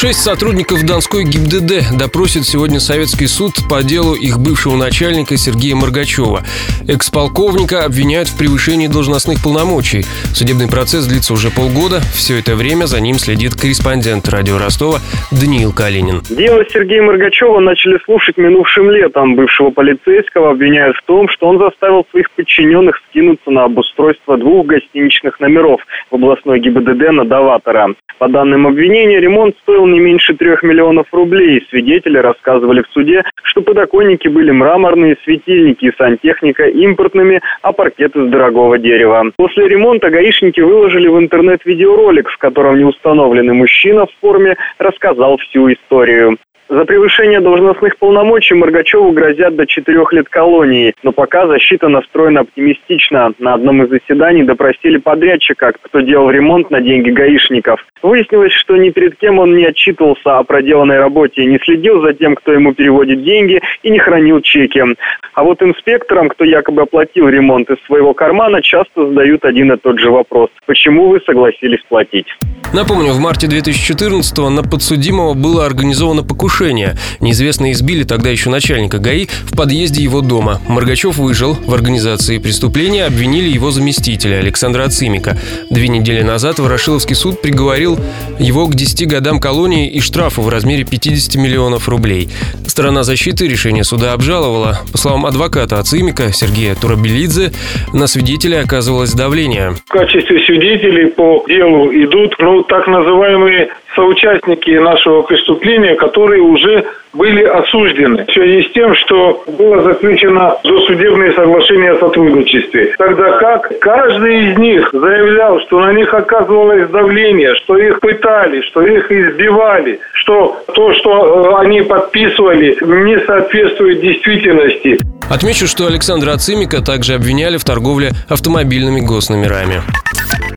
Шесть сотрудников Донской ГИБДД допросит сегодня советский суд по делу их бывшего начальника Сергея Моргачева. Экс-полковника обвиняют в превышении должностных полномочий. Судебный процесс длится уже полгода. Все это время за ним следит корреспондент радио Ростова Даниил Калинин. Дело Сергея Моргачева начали слушать минувшим летом. Бывшего полицейского обвиняют в том, что он заставил своих подчиненных скинуться на обустройство двух гостиничных номеров в областной ГИБДД на Даватора. По данным обвинения, ремонт стоил не меньше трех миллионов рублей. Свидетели рассказывали в суде, что подоконники были мраморные, светильники и сантехника импортными, а паркет из дорогого дерева. После ремонта гаишники выложили в интернет видеоролик, в котором неустановленный мужчина в форме рассказал всю историю. За превышение должностных полномочий Моргачеву грозят до четырех лет колонии, но пока защита настроена оптимистично. На одном из заседаний допросили подрядчика, кто делал ремонт на деньги гаишников. Выяснилось, что ни перед кем он не отчитывался о проделанной работе, не следил за тем, кто ему переводит деньги и не хранил чеки. А вот инспекторам, кто якобы оплатил ремонт из своего кармана, часто задают один и тот же вопрос. Почему вы согласились платить? Напомню, в марте 2014-го на подсудимого было организовано покушение. Неизвестные избили тогда еще начальника ГАИ в подъезде его дома. Моргачев выжил. В организации преступления обвинили его заместителя Александра Ацимика. Две недели назад Ворошиловский суд приговорил его к 10 годам колонии и штрафу в размере 50 миллионов рублей. Сторона защиты решение суда обжаловала. По словам адвоката Ацимика Сергея Турабелидзе, на свидетеля оказывалось давление. В качестве свидетелей по делу идут ну, так называемые соучастники нашего преступления, которые уже были осуждены в связи с тем, что было заключено досудебное соглашение о сотрудничестве. Тогда как каждый из них заявлял, что на них оказывалось давление, что их пытали, что их избивали, что то, что э, они подписывали, не соответствует действительности. Отмечу, что Александра Ацимика также обвиняли в торговле автомобильными госномерами.